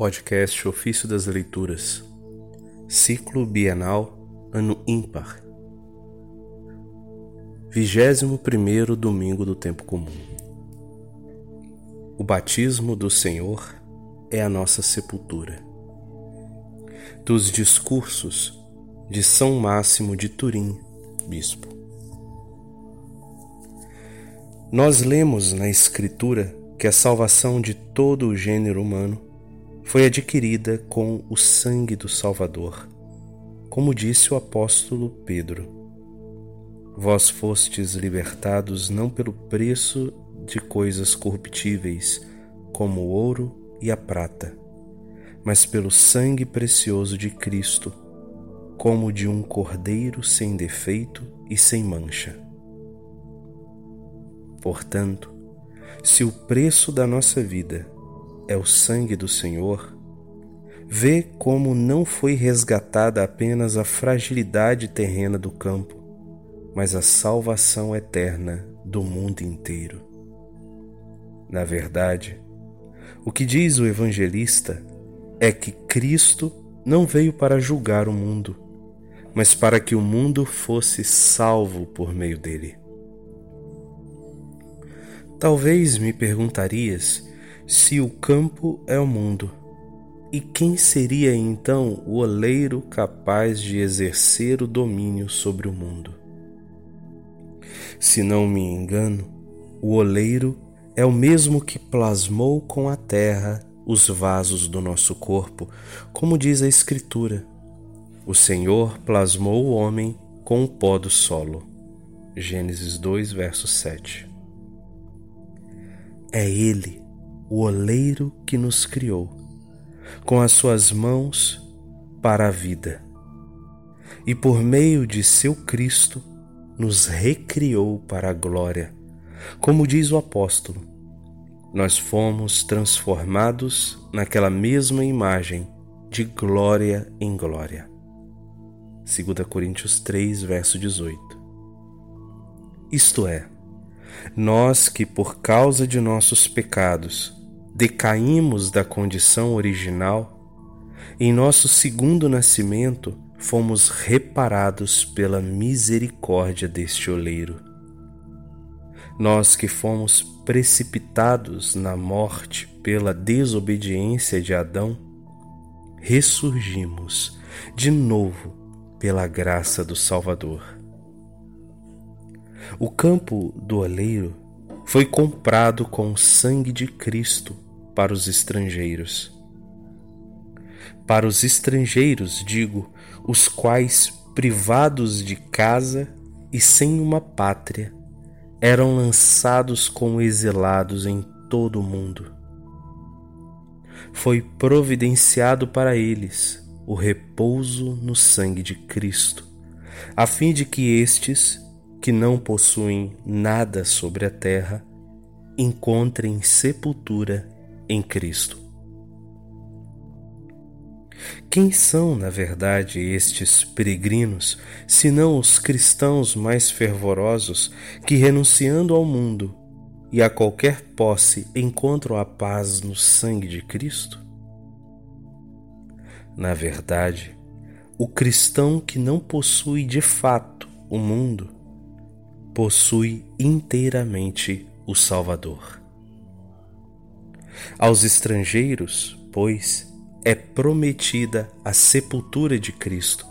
Podcast Ofício das Leituras, Ciclo Bienal, Ano Ímpar, 21 Domingo do Tempo Comum. O batismo do Senhor é a nossa sepultura. Dos discursos de São Máximo de Turim, Bispo. Nós lemos na Escritura que a salvação de todo o gênero humano foi adquirida com o sangue do Salvador, como disse o apóstolo Pedro. Vós fostes libertados não pelo preço de coisas corruptíveis, como o ouro e a prata, mas pelo sangue precioso de Cristo, como de um cordeiro sem defeito e sem mancha. Portanto, se o preço da nossa vida é o sangue do Senhor, vê como não foi resgatada apenas a fragilidade terrena do campo, mas a salvação eterna do mundo inteiro. Na verdade, o que diz o evangelista é que Cristo não veio para julgar o mundo, mas para que o mundo fosse salvo por meio dele. Talvez me perguntarias se o campo é o mundo, e quem seria então o oleiro capaz de exercer o domínio sobre o mundo? Se não me engano, o oleiro é o mesmo que plasmou com a terra os vasos do nosso corpo, como diz a Escritura. O Senhor plasmou o homem com o pó do solo. Gênesis 2, verso 7. É Ele, o oleiro que nos criou, com as suas mãos para a vida, e por meio de seu Cristo nos recriou para a glória. Como diz o apóstolo, nós fomos transformados naquela mesma imagem de glória em glória. 2 Coríntios 3, verso 18. Isto é, nós que, por causa de nossos pecados, decaímos da condição original, em nosso segundo nascimento fomos reparados pela misericórdia deste oleiro. Nós que fomos precipitados na morte pela desobediência de Adão, ressurgimos de novo pela graça do Salvador. O campo do oleiro foi comprado com o sangue de Cristo para os estrangeiros. Para os estrangeiros, digo, os quais, privados de casa e sem uma pátria, eram lançados como exilados em todo o mundo. Foi providenciado para eles o repouso no sangue de Cristo, a fim de que estes que não possuem nada sobre a terra encontrem sepultura em Cristo. Quem são, na verdade, estes peregrinos, senão os cristãos mais fervorosos que, renunciando ao mundo e a qualquer posse, encontram a paz no sangue de Cristo? Na verdade, o cristão que não possui de fato o mundo possui inteiramente o Salvador. Aos estrangeiros, pois, é prometida a sepultura de Cristo,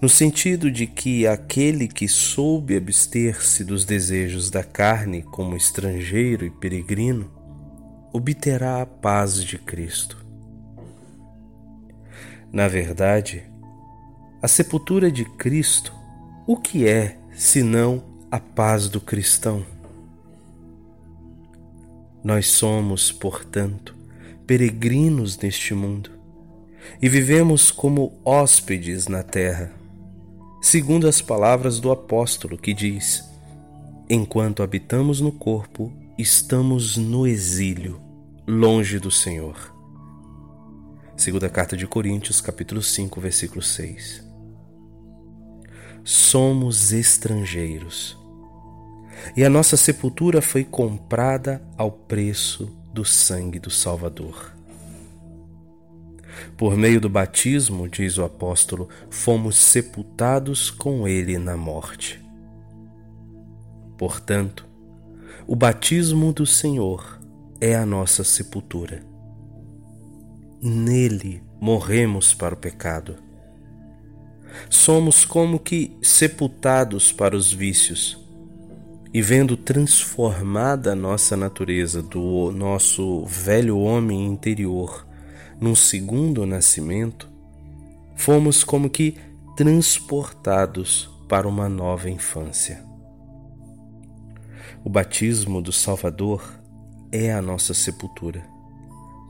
no sentido de que aquele que soube abster-se dos desejos da carne como estrangeiro e peregrino, obterá a paz de Cristo. Na verdade, a sepultura de Cristo, o que é senão a paz do cristão. Nós somos, portanto, peregrinos neste mundo e vivemos como hóspedes na terra, segundo as palavras do apóstolo que diz: Enquanto habitamos no corpo, estamos no exílio, longe do Senhor. Segunda carta de Coríntios, capítulo 5, versículo 6. Somos estrangeiros e a nossa sepultura foi comprada ao preço do sangue do Salvador. Por meio do batismo, diz o apóstolo, fomos sepultados com ele na morte. Portanto, o batismo do Senhor é a nossa sepultura. Nele morremos para o pecado. Somos como que sepultados para os vícios e vendo transformada a nossa natureza do nosso velho homem interior num segundo nascimento, fomos como que transportados para uma nova infância. O batismo do Salvador é a nossa sepultura,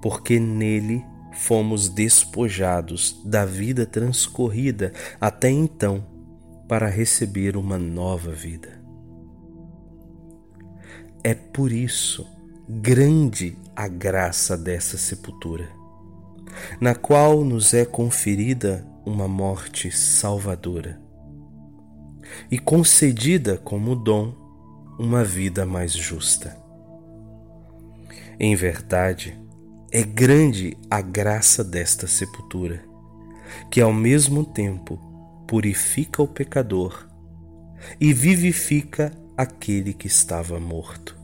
porque nele fomos despojados da vida transcorrida até então para receber uma nova vida. É por isso grande a graça dessa sepultura, na qual nos é conferida uma morte salvadora e concedida como dom uma vida mais justa. Em verdade, é grande a graça desta sepultura, que ao mesmo tempo purifica o pecador e vivifica aquele que estava morto.